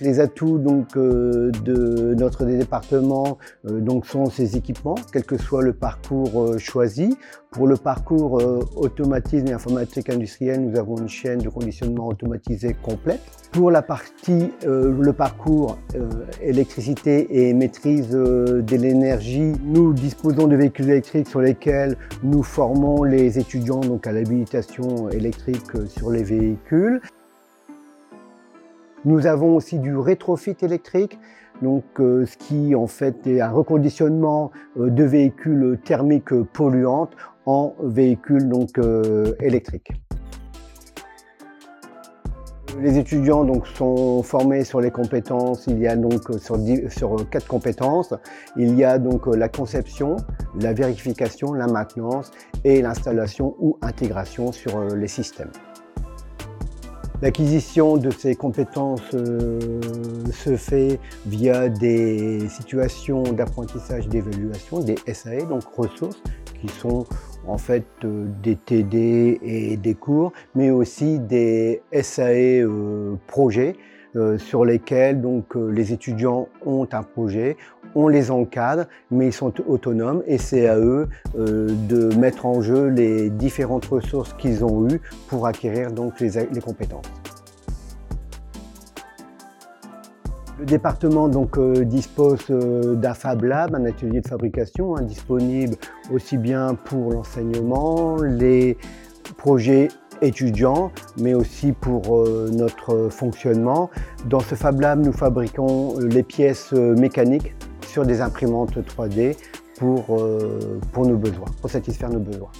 Les atouts donc euh, de notre département euh, donc sont ces équipements, quel que soit le parcours euh, choisi. Pour le parcours automatisme et informatique industrielle, nous avons une chaîne de conditionnement automatisée complète. Pour la partie le parcours électricité et maîtrise de l'énergie, nous disposons de véhicules électriques sur lesquels nous formons les étudiants donc à l'habilitation électrique sur les véhicules. Nous avons aussi du rétrofit électrique, donc euh, ce qui en fait est un reconditionnement euh, de véhicules thermiques polluantes en véhicules donc euh, électriques. Les étudiants sont formés sur les compétences. Il y a donc sur, sur quatre compétences. Il y a donc la conception, la vérification, la maintenance et l'installation ou intégration sur les systèmes. L'acquisition de ces compétences euh, se fait via des situations d'apprentissage d'évaluation, des SAE, donc ressources, qui sont en fait euh, des TD et des cours, mais aussi des SAE euh, projets sur lesquels euh, les étudiants ont un projet, on les encadre, mais ils sont autonomes et c'est à eux euh, de mettre en jeu les différentes ressources qu'ils ont eues pour acquérir donc, les, compétences. Le département donc, dispose d'un Fab Lab, un atelier de fabrication hein, disponible aussi bien pour l'enseignement, les projets étudiants, mais aussi pour euh, notre fonctionnement. Dans ce Fab Lab, nous fabriquons les pièces euh, mécaniques sur des imprimantes 3D pour, euh, pour nos besoins, pour satisfaire nos besoins.